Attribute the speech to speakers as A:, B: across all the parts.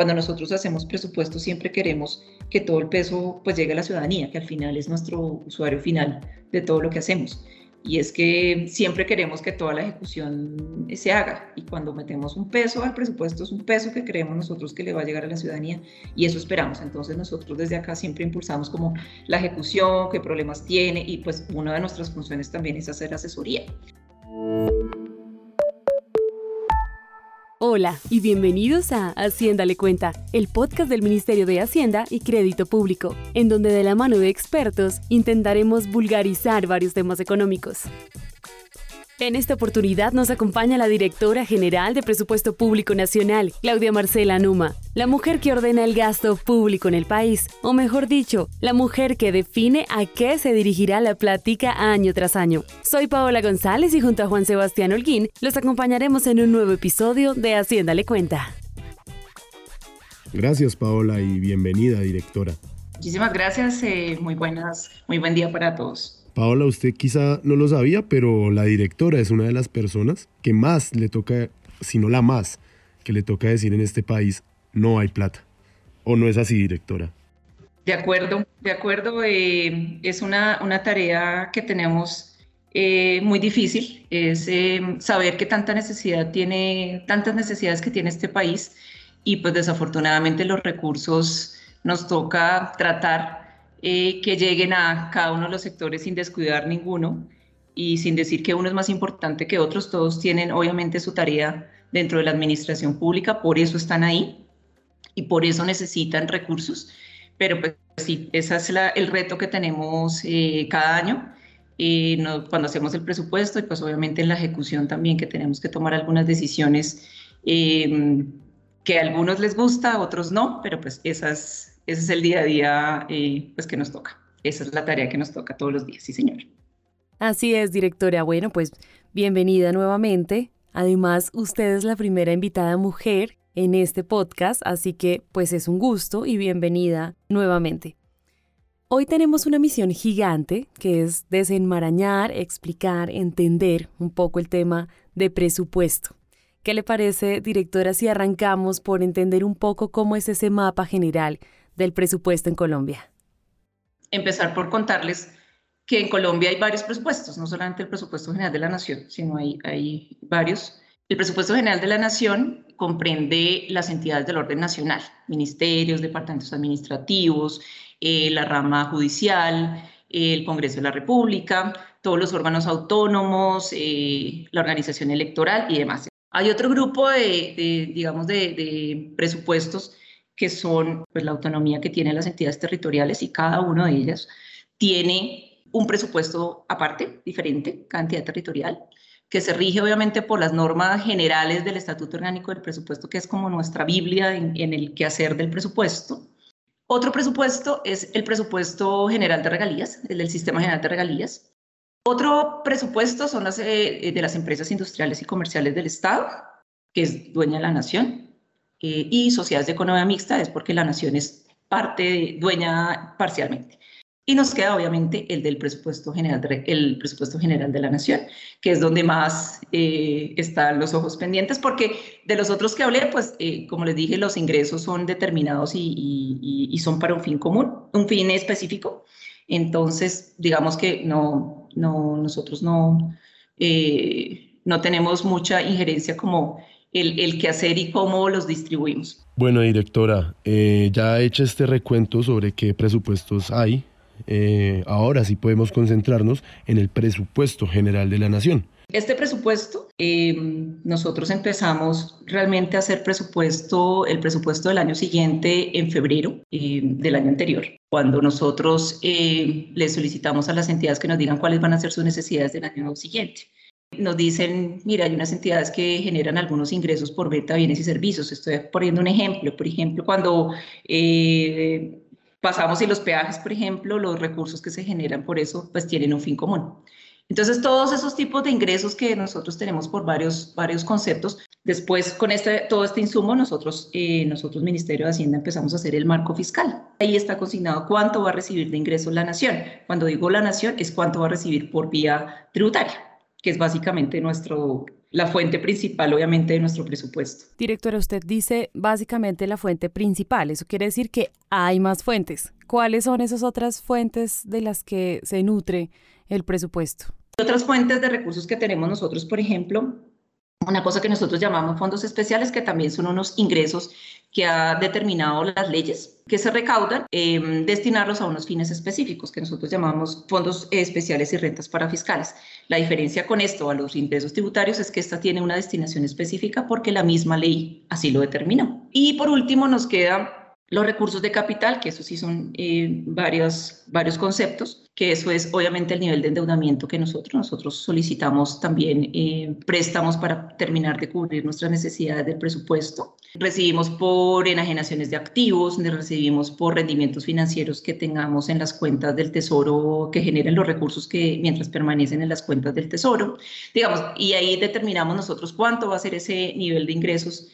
A: Cuando nosotros hacemos presupuesto siempre queremos que todo el peso pues llegue a la ciudadanía, que al final es nuestro usuario final de todo lo que hacemos y es que siempre queremos que toda la ejecución se haga y cuando metemos un peso al presupuesto es un peso que creemos nosotros que le va a llegar a la ciudadanía y eso esperamos. Entonces nosotros desde acá siempre impulsamos como la ejecución, qué problemas tiene y pues una de nuestras funciones también es hacer asesoría.
B: Hola y bienvenidos a Hacienda le cuenta, el podcast del Ministerio de Hacienda y Crédito Público, en donde de la mano de expertos intentaremos vulgarizar varios temas económicos. En esta oportunidad nos acompaña la directora general de Presupuesto Público Nacional, Claudia Marcela Numa, la mujer que ordena el gasto público en el país, o mejor dicho, la mujer que define a qué se dirigirá la plática año tras año. Soy Paola González y junto a Juan Sebastián Holguín los acompañaremos en un nuevo episodio de Hacienda le cuenta.
C: Gracias Paola y bienvenida directora.
A: Muchísimas gracias, eh, muy buenas, muy buen día para todos.
C: Paola, usted quizá no lo sabía, pero la directora es una de las personas que más le toca, si no la más, que le toca decir en este país, no hay plata. ¿O no es así, directora?
A: De acuerdo, de acuerdo. Eh, es una, una, tarea que tenemos eh, muy difícil, es eh, saber qué tanta necesidad tiene, tantas necesidades que tiene este país y pues desafortunadamente los recursos nos toca tratar eh, que lleguen a cada uno de los sectores sin descuidar ninguno y sin decir que uno es más importante que otros, todos tienen obviamente su tarea dentro de la administración pública, por eso están ahí y por eso necesitan recursos, pero pues sí, ese es el reto que tenemos eh, cada año. Eh, cuando hacemos el presupuesto y pues obviamente en la ejecución también que tenemos que tomar algunas decisiones que a algunos les gusta, a otros no, pero pues esas ese es el día a día eh, pues que nos toca. Esa es la tarea que nos toca todos los días, sí señor.
B: Así es, directora. Bueno, pues bienvenida nuevamente. Además, usted es la primera invitada mujer en este podcast, así que pues es un gusto y bienvenida nuevamente. Hoy tenemos una misión gigante que es desenmarañar, explicar, entender un poco el tema de presupuesto. ¿Qué le parece, directora, si arrancamos por entender un poco cómo es ese mapa general del presupuesto en Colombia?
A: Empezar por contarles que en Colombia hay varios presupuestos, no solamente el presupuesto general de la Nación, sino hay, hay varios. El presupuesto general de la Nación comprende las entidades del orden nacional, ministerios, departamentos administrativos, eh, la rama judicial, el Congreso de la República, todos los órganos autónomos, eh, la organización electoral y demás. Hay otro grupo de, digamos, de, de, presupuestos que son pues, la autonomía que tienen las entidades territoriales y cada una de ellas tiene un presupuesto aparte, diferente, cantidad territorial, que se rige obviamente por las normas generales del Estatuto Orgánico del Presupuesto, que es como nuestra Biblia en, en el quehacer del presupuesto. Otro presupuesto es el presupuesto general de regalías, el del Sistema General de Regalías. Otro presupuesto son las eh, de las empresas industriales y comerciales del Estado, que es dueña de la nación. Eh, y sociedades de economía mixta es porque la nación es parte dueña parcialmente. Y nos queda obviamente el del presupuesto general de, el presupuesto general de la nación, que es donde más eh, están los ojos pendientes, porque de los otros que hablé, pues eh, como les dije, los ingresos son determinados y, y, son para un fin común, un fin específico. Entonces, digamos que no, no nosotros no, no tenemos mucha injerencia como el, el qué hacer y cómo los distribuimos.
C: Bueno, directora, eh, ya hecho este recuento sobre qué presupuestos hay, eh, ahora sí podemos concentrarnos en el presupuesto general de la nación.
A: Este presupuesto, eh, nosotros empezamos realmente a hacer presupuesto, el presupuesto del año siguiente en febrero del año anterior, cuando nosotros le solicitamos a las entidades que nos digan cuáles van a ser sus necesidades del año siguiente. Nos dicen, mira, hay unas entidades que generan algunos ingresos por venta de bienes y servicios. Estoy poniendo un ejemplo. Por ejemplo, cuando eh, pasamos y los peajes, por ejemplo, los recursos que se generan por eso, pues tienen un fin común. Entonces, todos esos tipos de ingresos que nosotros tenemos por varios, varios conceptos, después con este, todo este insumo, nosotros, eh, nosotros, Ministerio de Hacienda, empezamos a hacer el marco fiscal. Ahí está consignado cuánto va a recibir de ingresos la nación. Cuando digo la nación, es cuánto va a recibir por vía tributaria que es básicamente nuestro, la fuente principal, obviamente, de nuestro presupuesto.
B: Directora, usted dice básicamente la fuente principal. Eso quiere decir que hay más fuentes. ¿Cuáles son esas otras fuentes de las que se nutre el presupuesto?
A: Otras fuentes de recursos que tenemos nosotros, por ejemplo, una cosa que nosotros llamamos fondos especiales, que también son unos ingresos que ha determinado las leyes que se recaudan, em, destinarlos a unos fines específicos que nosotros llamamos fondos especiales y rentas para fiscales. La diferencia con esto a los ingresos tributarios es que esta tiene una destinación específica porque la misma ley así lo determinó. Y por último nos queda los recursos de capital, que eso sí son eh, varios, varios conceptos, que eso es obviamente el nivel de endeudamiento que nosotros, nosotros solicitamos también eh, préstamos para terminar de cubrir nuestras necesidades del presupuesto. Recibimos por enajenaciones de activos, recibimos por rendimientos financieros que tengamos en las cuentas del tesoro, que generen los recursos que mientras permanecen en las cuentas del tesoro. Digamos, y ahí determinamos nosotros cuánto va a ser ese nivel de ingresos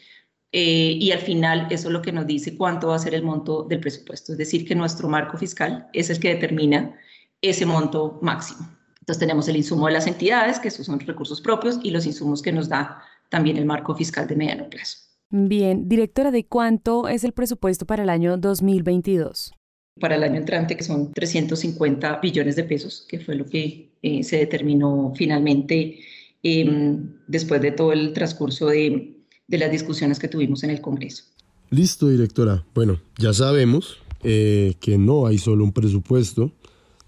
A: eh, y al final eso es lo que nos dice cuánto va a ser el monto del presupuesto. Es decir, que nuestro marco fiscal es el que determina ese monto máximo. Entonces tenemos el insumo de las entidades, que esos son recursos propios, y los insumos que nos da también el marco fiscal de mediano plazo.
B: Bien, directora, ¿de cuánto es el presupuesto para el año 2022?
A: Para el año entrante, que son 350 billones de pesos, que fue lo que eh, se determinó finalmente em, después de todo el transcurso de, de las discusiones que tuvimos en el Congreso.
C: Listo, directora. Bueno, ya sabemos eh, que no hay solo un presupuesto,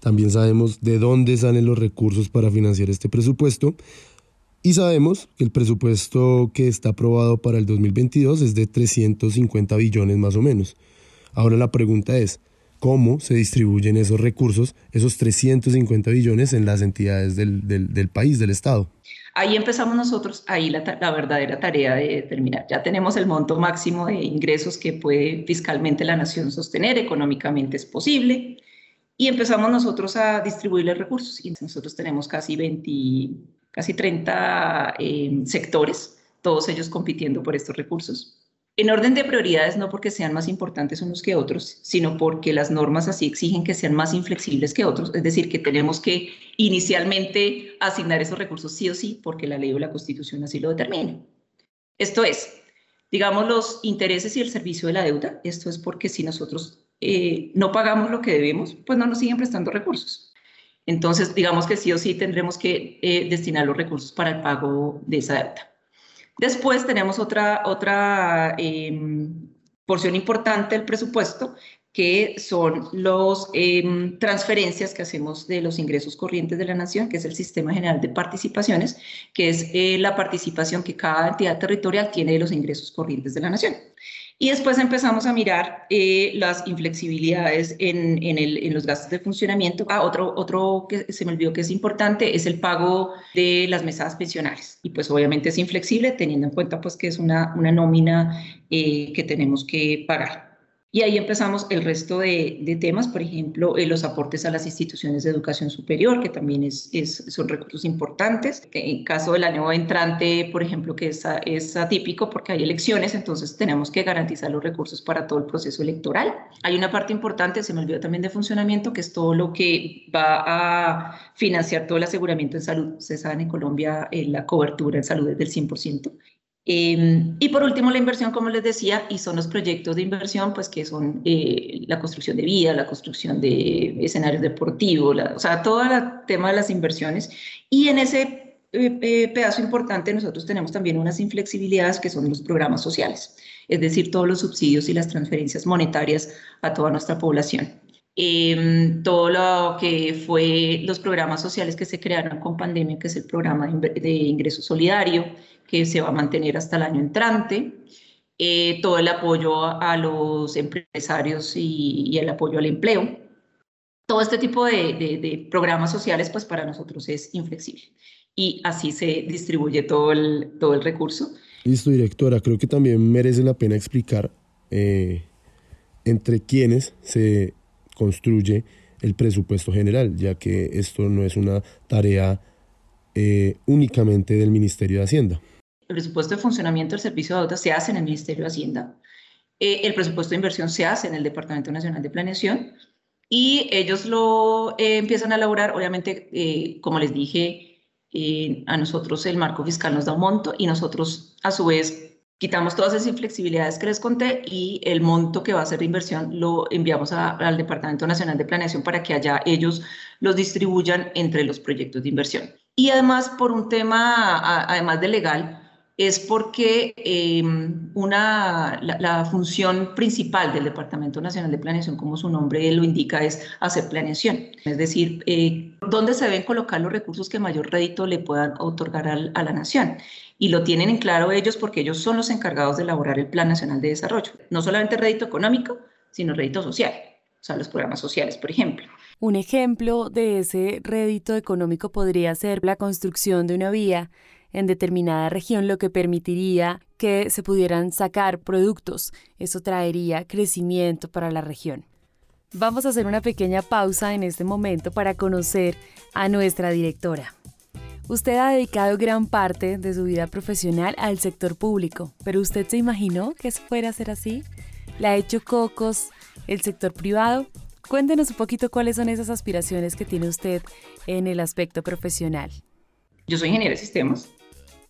C: también sabemos de dónde salen los recursos para financiar este presupuesto y sabemos que el presupuesto que está aprobado para el 2022 es de 350 billones más o menos. Ahora la pregunta es, ¿cómo se distribuyen esos recursos, esos 350 billones en las entidades del, del, del país, del Estado?
A: Ahí empezamos nosotros, ahí la, verdadera tarea de determinar. Ya tenemos el monto máximo de ingresos que puede fiscalmente la nación sostener, económicamente es posible, y empezamos nosotir a distribuir los recursos. Y nosotros tenemos casi 20, casi 30 eh, sectores, todos ellos compitiendo por estos recursos. En orden de prioridades, no porque sean más importantes unos que otros, sino porque las normas así exigen que sean más inflexibles que otros, es decir, que tenemos que inicialmente asignar esos recursos sí o sí, porque la ley o la constitución así lo determina. Esto es, digamos, los intereses y el servicio de la deuda, esto es porque si nosotros eh, no pagamos lo que debemos, pues no nos siguen prestando recursos. Entonces, digamos que sí o sí tendremos que eh, destinar los recursos para el pago de esa deuda. Después tenemos otra, otra em, porción importante del presupuesto, que son las em, transferencias que hacemos de los ingresos corrientes de la nación, que es el Sistema General de Participaciones, que es eh, la participación que cada entidad territorial tiene de los ingresos corrientes de la nación. Y después empezamos a mirar eh, las inflexibilidades en, en, los gastos de funcionamiento. Ah, otro, otro que se me olvidó que es importante es el pago de las mesadas pensionales. Y pues obviamente es inflexible teniendo en cuenta pues que es una, una nómina eh, que tenemos que pagar. Y ahí empezamos el resto de, temas, por ejemplo, eh, los aportes a las instituciones de educación superior, que también es, son recursos importantes. En caso del año entrante, por ejemplo, que es, es atípico porque hay elecciones, entonces tenemos que garantizar los recursos para todo el proceso electoral. Hay una parte importante, se me olvidó también de funcionamiento, que es todo lo que va a financiar todo el aseguramiento en salud. Se sabe en Colombia eh, la cobertura en salud es del 100%. Em, y por último, la inversión, como les decía, y son los proyectos de inversión, pues que son eh, la construcción de vía, la construcción de escenarios deportivos, o sea, todo el tema de las inversiones. Y en ese eh, eh, pedazo importante nosotros tenemos también unas inflexibilidades que son los programas sociales, es decir, todos los subsidios y las transferencias monetarias a toda nuestra población. Em, todo lo que fue los programas sociales que se crearon con pandemia, que es el programa de ingreso solidario, que se va a mantener hasta el año entrante, eh, todo el apoyo a los empresarios y, el apoyo al empleo. Todo este tipo de, programas sociales, pues para nosotros es inflexible. Y así se distribuye todo el, todo el recurso.
C: Listo, directora. Creo que también merece la pena explicar eh, entre quiénes se construye el presupuesto general, ya que esto no es una tarea eh, únicamente del Ministerio de Hacienda.
A: El presupuesto de funcionamiento del servicio de deuda se hace en el Ministerio de Hacienda, eh, el presupuesto de inversión se hace en el Departamento Nacional de Planeación y ellos lo eh, empiezan a elaborar, obviamente, como les dije, a nosotros el marco fiscal nos da un monto y nosotros a su vez quitamos todas esas inflexibilidades que les conté y el monto que va a ser de inversión lo enviamos al Departamento Nacional de Planeación para que allá ellos los distribuyan entre los proyectos de inversión. Y además, por un tema, además de legal, es porque em, una, la, función principal del Departamento Nacional de Planeación, como su nombre lo indica, es hacer planeación. Es decir, eh, dónde se deben colocar los recursos que mayor rédito le puedan otorgar a la nación y lo tienen en claro ellos porque ellos son los encargados de elaborar el Plan Nacional de Desarrollo. No solamente rédito económico, sino rédito social, o sea, los programas sociales, por ejemplo.
B: Un ejemplo de ese rédito económico podría ser la construcción de una vía en determinada región, lo que permitiría que se pudieran sacar productos. Eso traería crecimiento para la región. Vamos a hacer una pequeña pausa en este momento para conocer a nuestra directora. Usted ha dedicado gran parte de su vida profesional al sector público, pero ¿usted se imaginó que eso fuera a ser así? ¿Le ha hecho cocos el sector privado? Cuéntenos un poquito cuáles son esas aspiraciones que tiene usted en el aspecto profesional.
A: Yo soy ingeniero de sistemas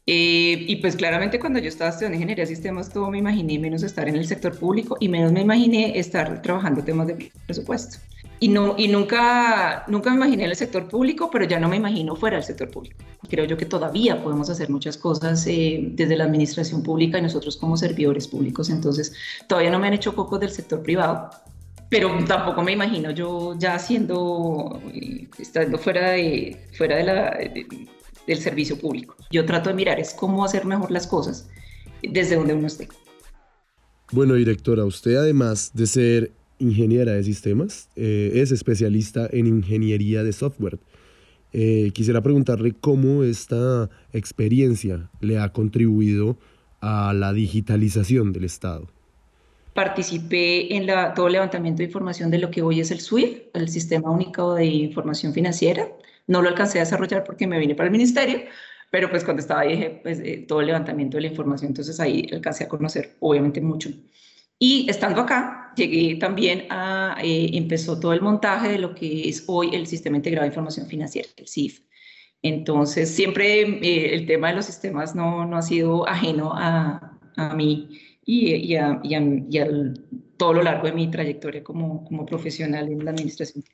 A: eh, y pues claramente cuando yo estaba estudiando ingeniería de sistemas todo me imaginé menos estar en el sector público y menos me imaginé estar trabajando temas de presupuesto y, no, y nunca, nunca me imaginé en el sector público, pero ya no me imagino fuera del sector público. Creo yo que todavía podemos hacer muchas cosas eh, desde la administración pública y nosotros como servidores públicos, entonces todavía no me han hecho pocos del sector privado, pero tampoco me imagino yo ya siendo, eh, estando fuera, de, fuera de la, del servicio público. Yo trato de mirar es cómo hacer mejor las cosas desde donde uno esté.
C: Bueno, directora, usted además de ser ingeniera de sistemas, eh, es especialista en ingeniería de software. Eh, quisiera preguntarle cómo esta experiencia le ha contribuido a la digitalización del Estado.
A: Participé en la, todo el levantamiento de información de lo que hoy es el SWIFT, el Sistema Único de Información Financiera. No lo alcancé a desarrollar porque me vine para el ministerio, pero pues cuando estaba ahí pues, eh, todo el levantamiento de la información, entonces ahí alcancé a conocer obviamente mucho. Y estando acá, llegué también a, eh, empezó todo el montaje de lo que es hoy el Sistema Integrado de Información Financiera, el CIF. Entonces, siempre eh, el tema de los sistemas no, no ha sido ajeno a, a mí y, y, a, y, a, todo lo largo de mi trayectoria como, como profesional en la administración.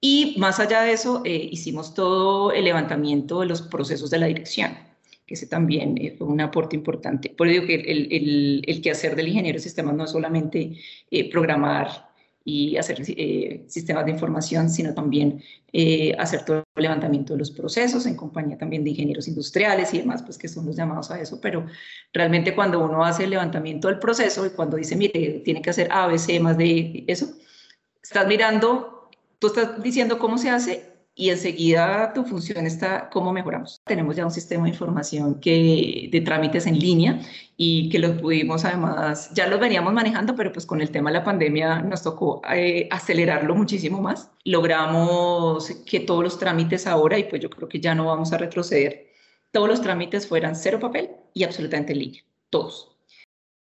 A: Y más allá de eso, eh, hicimos todo el levantamiento de los procesos de la dirección que ese también eh, fue un aporte importante. Por digo que el, el, el quehacer del ingeniero de sistemas no es solamente eh, programar y hacer eh, sistemas de información, sino también hacer todo el levantamiento de los procesos en compañía también de ingenieros industriales y demás, pues que son los llamados a eso, pero realmente cuando uno hace el levantamiento del proceso y cuando dice, mire, tiene que hacer A, B, C, más de eso, estás mirando, tú estás diciendo cómo se hace y enseguida tu función está cómo mejoramos. Tenemos ya un sistema de información que, de trámites en línea y que los pudimos además, ya los veníamos manejando, pero pues con el tema de la pandemia nos tocó eh, acelerarlo muchísimo más. Logramos que todos los trámites ahora, y pues yo creo que ya no vamos a retroceder, todos los trámites fueran cero papel y absolutamente en línea, todos.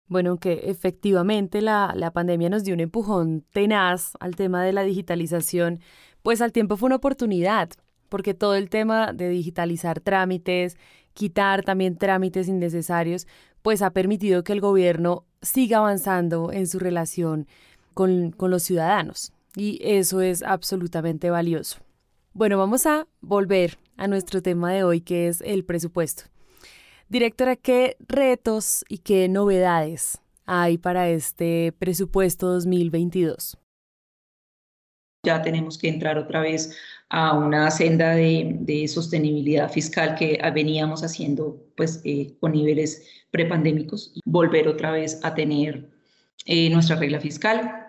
B: Bueno, que efectivamente la, la pandemia nos dio un empujón tenaz al tema de la digitalización pues al tiempo fue una oportunidad, porque todo el tema de digitalizar trámites, quitar también trámites innecesarios, pues ha permitido que el gobierno siga avanzando en su relación con, con los ciudadanos. Y eso es absolutamente valioso. Bueno, vamos a volver a nuestro tema de hoy, que es el presupuesto. Directora, ¿qué retos y qué novedades hay para este presupuesto 2022?
A: ya tenemos que entrar otra vez a una senda de, sostenibilidad fiscal que veníamos haciendo pues, eh, con niveles prepandémicos, volver otra vez a tener eh, nuestra regla fiscal,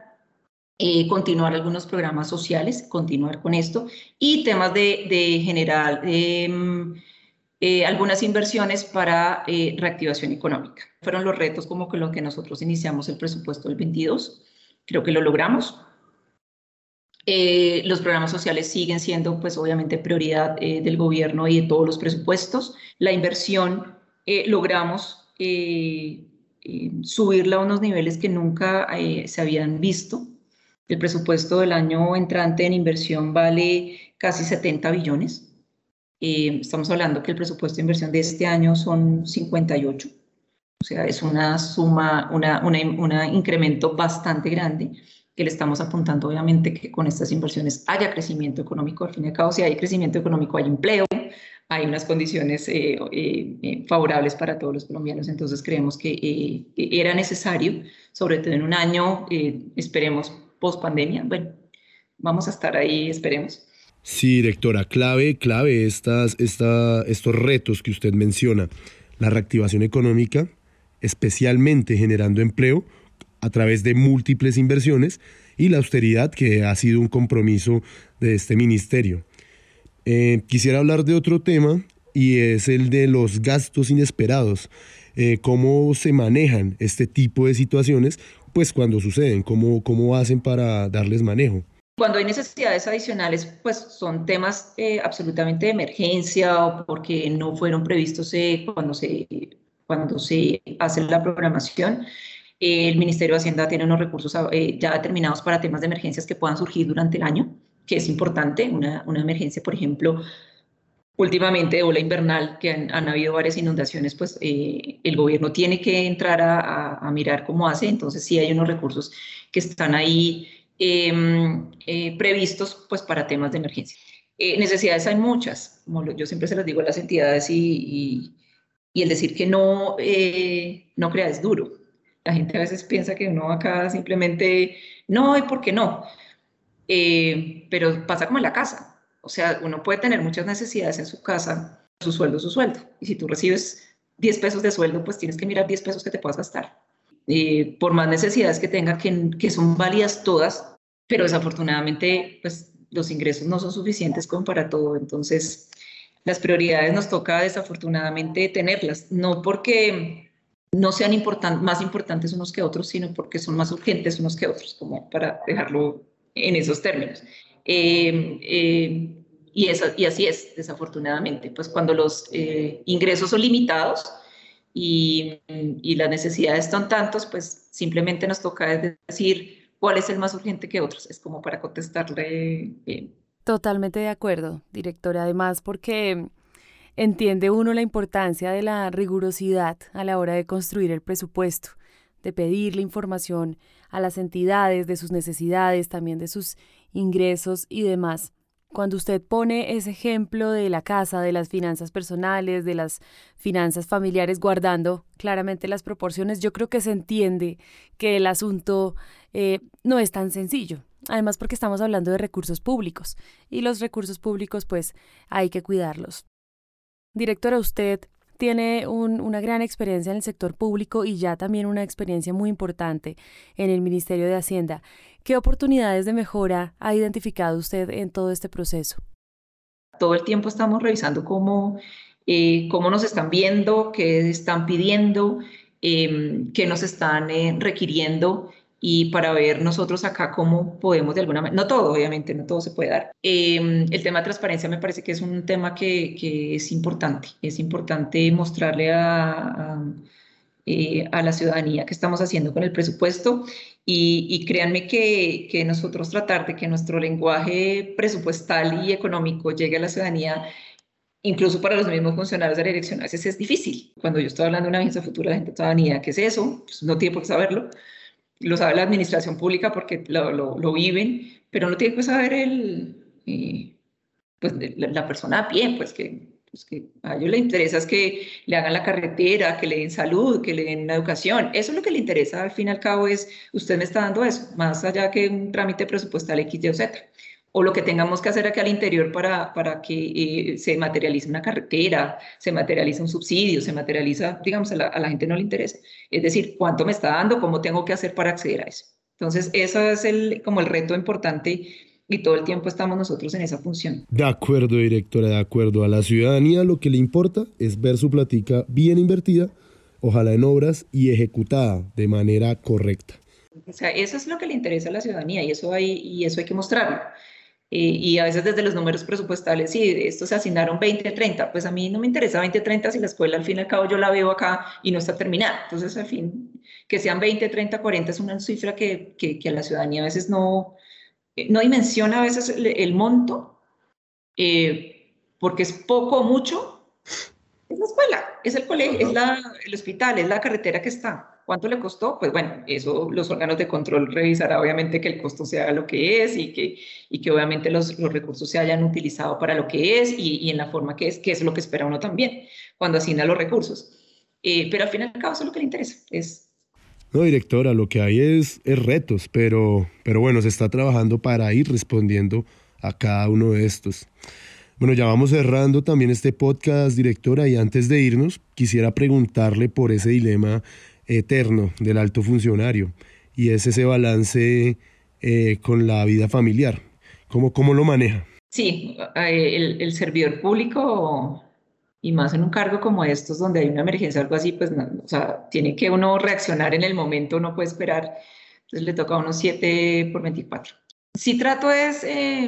A: eh, continuar algunos programas sociales, continuar con esto, y temas de, de generar em, algunas inversiones para reactivación económica. Fueron los retos como que lo que nosotros iniciamos el presupuesto del 22. Creo que lo logramos. Eh, los programas sociales siguen siendo, pues obviamente, prioridad eh, del gobierno y de todos los presupuestos. La inversión eh, logramos subirla a unos niveles que nunca se habían visto. El presupuesto del año entrante en inversión vale casi 70 billones. Eh, estamos hablando que el presupuesto de inversión de este año son 58. O sea, es una suma, un incremento bastante grande que le estamos apuntando, obviamente, que con estas inversiones haya crecimiento económico. Al fin y al cabo, si hay crecimiento económico, hay empleo, hay unas condiciones eh, eh, eh, favorables para todos los colombianos. Entonces, creemos que era necesario, sobre todo en un año, esperemos, post pandemia. Bueno, vamos a estar ahí, esperemos.
C: Sí, directora, clave, clave estas, esta, estos retos que usted menciona. La reactivación económica, especialmente generando empleo a través de múltiples inversiones y la austeridad que ha sido un compromiso de este ministerio. Eh, quisiera hablar de otro tema y es el de los gastos inesperados. Eh, ¿Cómo se manejan este tipo de situaciones pues cuando suceden? ¿Cómo, cómo hacen para darles manejo?
A: Cuando hay necesidades adicionales, pues son temas eh, absolutamente de emergencia o porque no fueron previstos cuando se cuando se hace la programación. el Ministerio de Hacienda tiene unos recursos eh, ya determinados para temas de emergencias que puedan surgir durante el año, que es importante. Una, una emergencia, por ejemplo, últimamente de ola invernal, que han, habido varias inundaciones, pues eh, el gobierno tiene que entrar a, a, mirar cómo hace. Entonces, sí hay unos recursos que están ahí eh, previstos pues, para temas de emergencia. necesidades hay muchas, como yo siempre se las digo a las entidades y y el decir que no, eh, no crea es duro. La gente a veces piensa que uno acá simplemente no y por qué no. Eh, pero pasa como en la casa. O sea, uno puede tener muchas necesidades en su casa, su sueldo, su sueldo. Y si tú recibes 10 pesos de sueldo, pues tienes que mirar 10 pesos que te puedas gastar. Eh, por más necesidades que tenga, que, que son válidas todas, pero desafortunadamente, pues los ingresos no son suficientes como para todo. Entonces, las prioridades nos toca desafortunadamente tenerlas, no porque no sean más importantes unos que otros, sino porque son más urgentes unos que otros, como para dejarlo en esos términos. Eh, eh, y, eso, y así es, desafortunadamente, pues cuando los eh, ingresos son limitados y, y, las necesidades son tantos, pues simplemente nos toca decir cuál es el más urgente que otros. Es como para contestarle
B: Totalmente de acuerdo, directora, además porque entiende uno la importancia de la rigurosidad a la hora de construir el presupuesto, de pedirle información a las entidades de sus necesidades, también de sus ingresos y demás. Cuando usted pone ese ejemplo de la casa, de las finanzas personales, de las finanzas familiares, guardando claramente las proporciones, yo creo que se entiende que el asunto eh, no es tan sencillo. Además porque estamos hablando de recursos públicos y los recursos públicos pues hay que cuidarlos. Directora, usted tiene una gran experiencia en el sector público y ya también una experiencia muy importante en el Ministerio de Hacienda. ¿Qué oportunidades de mejora ha identificado usted en todo este proceso?
A: Todo el tiempo estamos revisando cómo, eh, cómo nos están viendo, qué están pidiendo, em, qué nos están eh, requiriendo y para ver nosotros acá cómo podemos de alguna manera, no todo, obviamente, no todo se puede dar. Em, el tema de transparencia me parece que es un tema que, que es importante, es importante mostrarle a, a, eh, a, la ciudadanía qué estamos haciendo con el presupuesto y, y créanme que, que, nosotros tratar de que nuestro lenguaje presupuestal y económico llegue a la ciudadanía incluso para los mismos funcionarios de la dirección, a veces es difícil. Cuando yo estoy hablando de una agencia futura, la gente ciudadanía, ¿qué es eso? Pues no tiene por qué saberlo lo sabe la administración pública porque lo, lo, viven, pero no tiene que saber el, eh, pues, la, persona a pie, pues que, pues que a ellos les interesa es que le hagan la carretera, que le den salud, que le den la educación. Eso es lo que le interesa al fin y al cabo es, usted me está dando eso, más allá que un trámite presupuestal X, Y o Z o lo que tengamos que hacer aquí al interior para, para que eh, se materialice una carretera, se materialice un subsidio, se materializa, digamos, a la, gente no le interesa. Es decir, cuánto me está dando, cómo tengo que hacer para acceder a eso. Entonces, eso es el, como el reto importante y todo el tiempo estamos nosotros en esa función.
C: De acuerdo, directora, de acuerdo. A la ciudadanía lo que le importa es ver su platica bien invertida, ojalá en obras y ejecutada de manera correcta.
A: O sea, eso es lo que le interesa a la ciudadanía y eso hay, y eso hay que mostrarlo. Eh, y a veces desde los números presupuestales, sí, esto se asignaron 20, 30, pues a mí no me interesa 20, 30 si la escuela al fin y al cabo yo la veo acá y no está terminada. Entonces, al fin, que sean 20, 30, 40 es una cifra que, que, a la ciudadanía a veces no, eh, no dimensiona a veces el, monto, eh, porque es poco o mucho, es la escuela, es el colegio, es la, el hospital, es la carretera que está. ¿Cuánto le costó? Pues bueno, eso los órganos de control revisará obviamente que el costo sea lo que es y que, y que obviamente los, los recursos se hayan utilizado para lo que es y, y, en la forma que es, que es lo que espera uno también cuando asigna los recursos. Eh, pero al fin y al cabo eso es lo que le interesa, es
C: no, directora, lo que hay es, es, retos, pero, pero bueno, se está trabajando para ir respondiendo a cada uno de estos. Bueno, ya vamos cerrando también este podcast, directora, y antes de irnos, quisiera preguntarle por ese dilema eterno del alto funcionario y es ese balance eh, con la vida familiar. ¿Cómo, ¿Cómo lo maneja?
A: Sí, eh, el, el, servidor público y más en un cargo como estos donde hay una emergencia o algo así, pues o sea, tiene que uno reaccionar en el momento, no puede esperar. Entonces le toca a uno 7 por 24. Si trato es eh,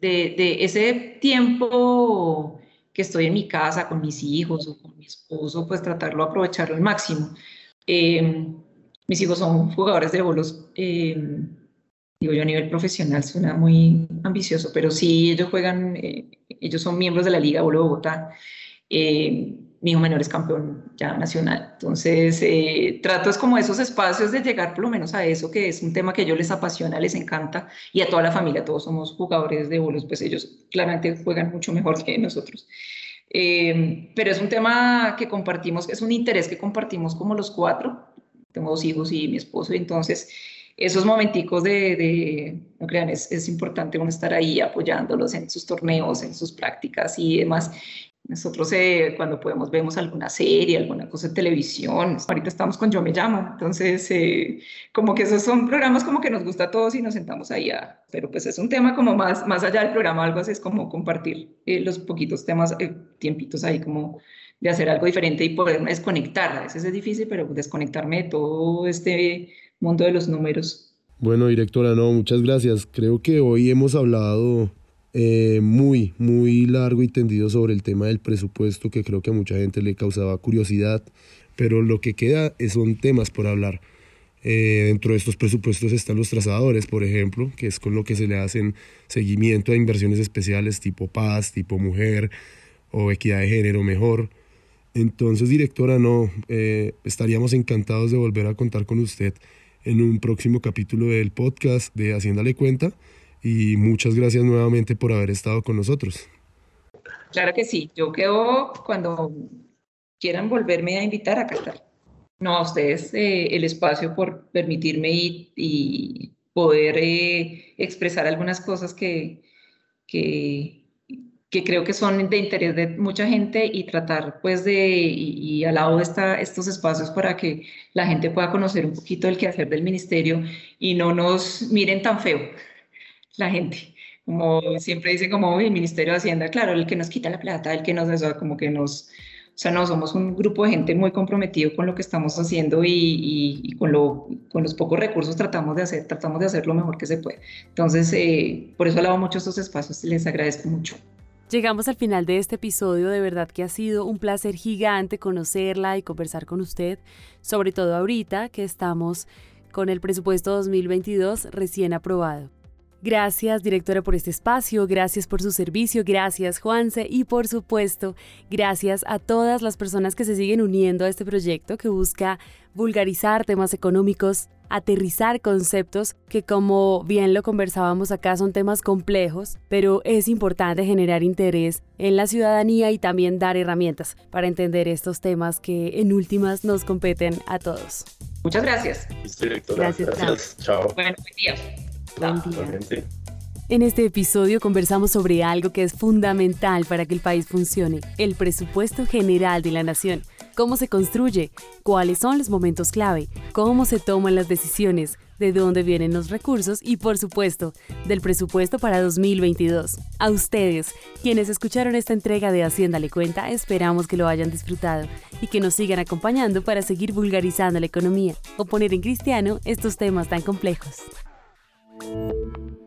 A: de, de ese tiempo que estoy en mi casa con mis hijos o con mi esposo, pues tratarlo aprovecharlo al máximo. Eh, mis hijos son jugadores de bolos, eh, digo yo a nivel profesional, suena muy ambicioso, pero sí, ellos juegan, eh, ellos son miembros de la Liga Bolo Bogotá. Eh, mi hijo menor es campeón ya nacional. Entonces, eh, trato es como esos espacios de llegar por lo menos a eso, que es un tema que a ellos les apasiona, les encanta, y a toda la familia, todos somos jugadores de bolos, pues ellos claramente juegan mucho mejor que nosotros. Eh, pero es un tema que compartimos, es un interés que compartimos como los cuatro. Tengo dos hijos y mi esposo, y entonces esos momenticos de, de no crean, es, es, importante uno estar ahí apoyándolos en sus torneos, en sus prácticas y demás. Nosotros eh, cuando podemos vemos alguna serie, alguna cosa de televisión. Ahorita estamos con Yo Me Llamo. Entonces, eh, como que esos son programas como que nos gusta a todos y nos sentamos ahí a... Pero pues es un tema como más, más allá del programa, algo así es como compartir eh, los poquitos temas, eh, tiempitos ahí como de hacer algo diferente y poderme desconectar. A veces es difícil, pero desconectarme de todo este mundo de los números.
C: Bueno, directora, no, muchas gracias. Creo que hoy hemos hablado eh, muy, muy largo y tendido sobre el tema del presupuesto que creo que a mucha gente le causaba curiosidad, pero lo que queda son temas por hablar. Eh, dentro de estos presupuestos están los trazadores, por ejemplo, que es con lo que se le hacen seguimiento a inversiones especiales tipo paz, tipo mujer o equidad de género mejor. Entonces, directora, no, eh, estaríamos encantados de volver a contar con usted en un próximo capítulo del podcast de Haciéndale Cuenta y muchas gracias nuevamente por haber estado con nosotros.
A: Claro que sí, yo quedo cuando quieran volverme a invitar a estar. No, a ustedes eh, el espacio por permitirme y, y poder eh, expresar algunas cosas que, que, creo que son de interés de mucha gente y tratar pues de, y, y al lado de esta, estos espacios para que la gente pueda conocer un poquito el quehacer del ministerio y no nos miren tan feo la gente. Como siempre dice, como el Ministerio de Hacienda, claro, el que nos quita la plata, el que nos, eso, como que nos, o sea, no, somos un grupo de gente muy comprometido con lo que estamos haciendo y, y, y con, lo, con los pocos recursos tratamos de hacer, tratamos de hacer lo mejor que se puede. Entonces, eh, por eso alabo mucho estos espacios y les agradezco mucho.
B: Llegamos al final de este episodio, de verdad que ha sido un placer gigante conocerla y conversar con usted, sobre todo ahorita que estamos con el presupuesto 2022 recién aprobado. Gracias, directora, por este espacio, gracias por su servicio, gracias, Juanse, y por supuesto, gracias a todas las personas que se siguen uniendo a este proyecto que busca vulgarizar temas económicos, aterrizar conceptos que como bien lo conversábamos acá son temas complejos, pero es importante generar interés en la ciudadanía y también dar herramientas para entender estos temas que en últimas nos competen a todos.
A: Muchas gracias.
D: Directora, gracias. gracias. Chao.
A: Bueno, buen día.
B: En este episodio conversamos sobre algo que es fundamental para que el país funcione, el presupuesto general de la nación. ¿Cómo se construye? ¿Cuáles son los momentos clave? ¿Cómo se toman las decisiones? ¿De dónde vienen los recursos? Y por supuesto, del presupuesto para 2022. A ustedes, quienes escucharon esta entrega de Hacienda Le Cuenta, esperamos que lo hayan disfrutado y que nos sigan acompañando para seguir vulgarizando la economía o poner en cristiano estos temas tan complejos. Música